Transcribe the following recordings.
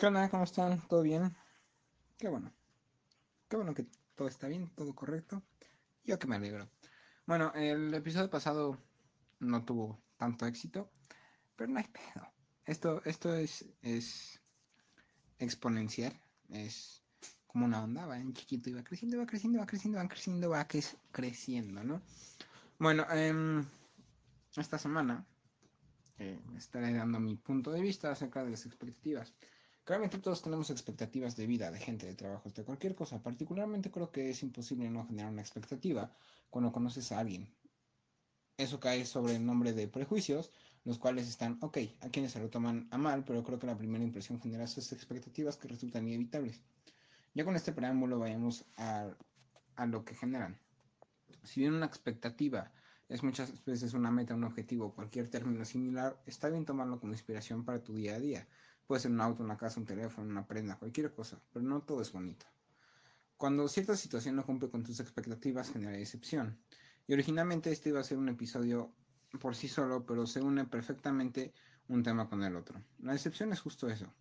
¿Qué onda? ¿Cómo están? ¿Todo bien? Qué bueno. Qué bueno que todo está bien, todo correcto. Yo que me alegro. Bueno, el episodio pasado no tuvo tanto éxito, pero no hay pedo. Esto, esto es, es exponencial, es como una onda, va en chiquito y va creciendo, va creciendo, va creciendo, va creciendo, va creciendo, ¿no? Bueno, eh, esta semana eh, estaré dando mi punto de vista acerca de las expectativas. Claramente todos tenemos expectativas de vida, de gente, de trabajos, de cualquier cosa. Particularmente creo que es imposible no generar una expectativa cuando conoces a alguien. Eso cae sobre el nombre de prejuicios, los cuales están, ok, a quienes se lo toman a mal, pero creo que la primera impresión genera esas expectativas que resultan inevitables. Ya con este preámbulo vayamos a, a lo que generan. Si bien una expectativa es muchas veces una meta, un objetivo, cualquier término similar, está bien tomarlo como inspiración para tu día a día. Puede ser un auto, una casa, un teléfono, una prenda, cualquier cosa, pero no todo es bonito. Cuando cierta situación no cumple con tus expectativas, genera decepción. Y originalmente este iba a ser un episodio por sí solo, pero se une perfectamente un tema con el otro. La decepción es justo eso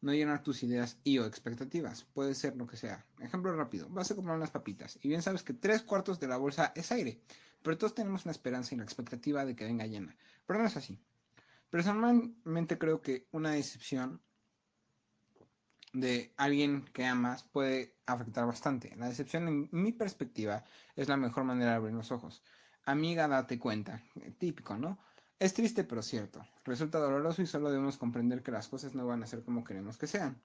no llenar tus ideas y o expectativas. Puede ser lo que sea. Ejemplo rápido. Vas a comprar unas papitas y bien sabes que tres cuartos de la bolsa es aire, pero todos tenemos una esperanza y la expectativa de que venga llena. Pero no es así. Personalmente creo que una decepción de alguien que amas puede afectar bastante. La decepción, en mi perspectiva, es la mejor manera de abrir los ojos. Amiga, date cuenta. Típico, ¿no? Es triste pero cierto. Resulta doloroso y solo debemos comprender que las cosas no van a ser como queremos que sean.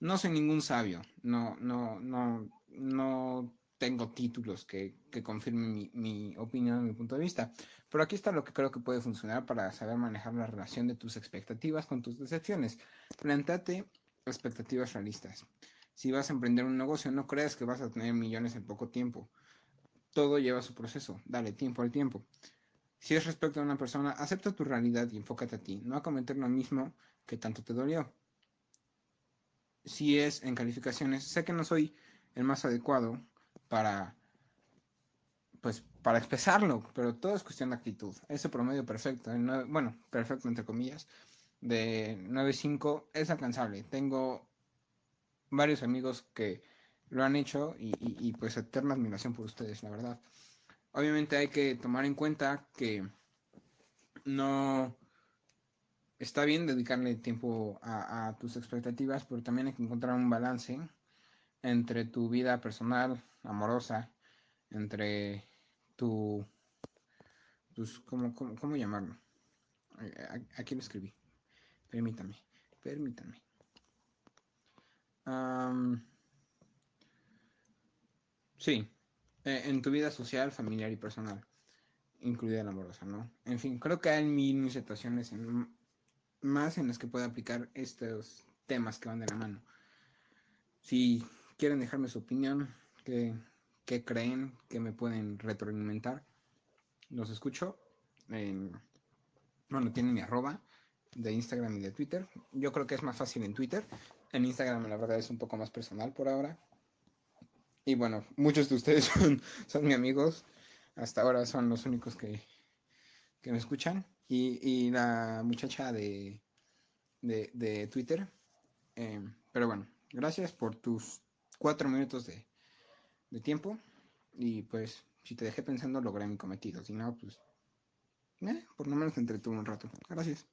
No soy ningún sabio, no, no, no, no tengo títulos que, que confirmen mi, mi opinión, mi punto de vista. Pero aquí está lo que creo que puede funcionar para saber manejar la relación de tus expectativas con tus decepciones. Plantate expectativas realistas. Si vas a emprender un negocio, no creas que vas a tener millones en poco tiempo. Todo lleva su proceso. Dale tiempo al tiempo. Si es respecto a una persona, acepta tu realidad y enfócate a ti, no a cometer lo mismo que tanto te dolió. Si es en calificaciones, sé que no soy el más adecuado para pues para expresarlo, pero todo es cuestión de actitud. Ese promedio perfecto, bueno, perfecto entre comillas, de 9.5 es alcanzable. Tengo varios amigos que lo han hecho y, y pues eterna admiración por ustedes, la verdad. Obviamente hay que tomar en cuenta que no está bien dedicarle tiempo a, tus expectativas, pero también hay que encontrar un balance entre tu vida personal, amorosa, entre tu, tus, ¿cómo, cómo, llamarlo? Aquí lo escribí. Permítame, permítame. sí, eh, en tu vida social, familiar y personal, incluida la amorosa, ¿no? En fin, creo que hay mil situaciones más en las que puede aplicar estos temas que van de la mano. Si quieren dejarme su opinión, qué, creen, que me pueden retroalimentar, los escucho. bueno, tienen mi arroba de Instagram y de Twitter. Yo creo que es más fácil en Twitter. En Instagram la verdad es un poco más personal por ahora. Y bueno, muchos de ustedes son, son mis amigos. Hasta ahora son los únicos que, me escuchan. Y, la muchacha de, de, Twitter. Em, pero bueno, gracias por tus cuatro minutos de, de tiempo. Y pues, si te dejé pensando, logré mi cometido. Si no, pues, eh, por lo menos entretuve un rato. Gracias.